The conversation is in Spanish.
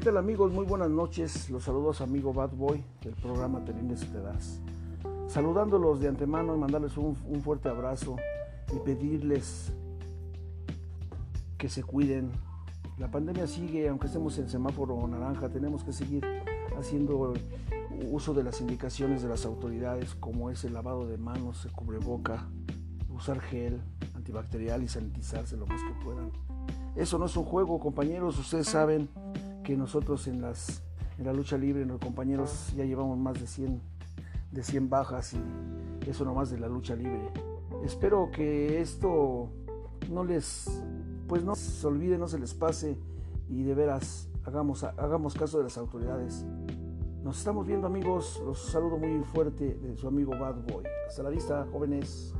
tal amigos? Muy buenas noches. Los saludos amigo Bad Boy del programa Terines Te Das. Saludándolos de antemano y mandarles un, un fuerte abrazo y pedirles que se cuiden. La pandemia sigue, aunque estemos en semáforo naranja, tenemos que seguir haciendo uso de las indicaciones de las autoridades como es el lavado de manos, el cubreboca, usar gel antibacterial y sanitizarse lo más que puedan. Eso no es un juego, compañeros, ustedes saben que nosotros en, las, en la lucha libre, los compañeros ya llevamos más de 100, de 100 bajas y eso nomás de la lucha libre. Espero que esto no les, pues no se olvide, no se les pase y de veras hagamos, hagamos caso de las autoridades. Nos estamos viendo amigos, los saludo muy fuerte de su amigo Bad Boy. Hasta la vista, jóvenes.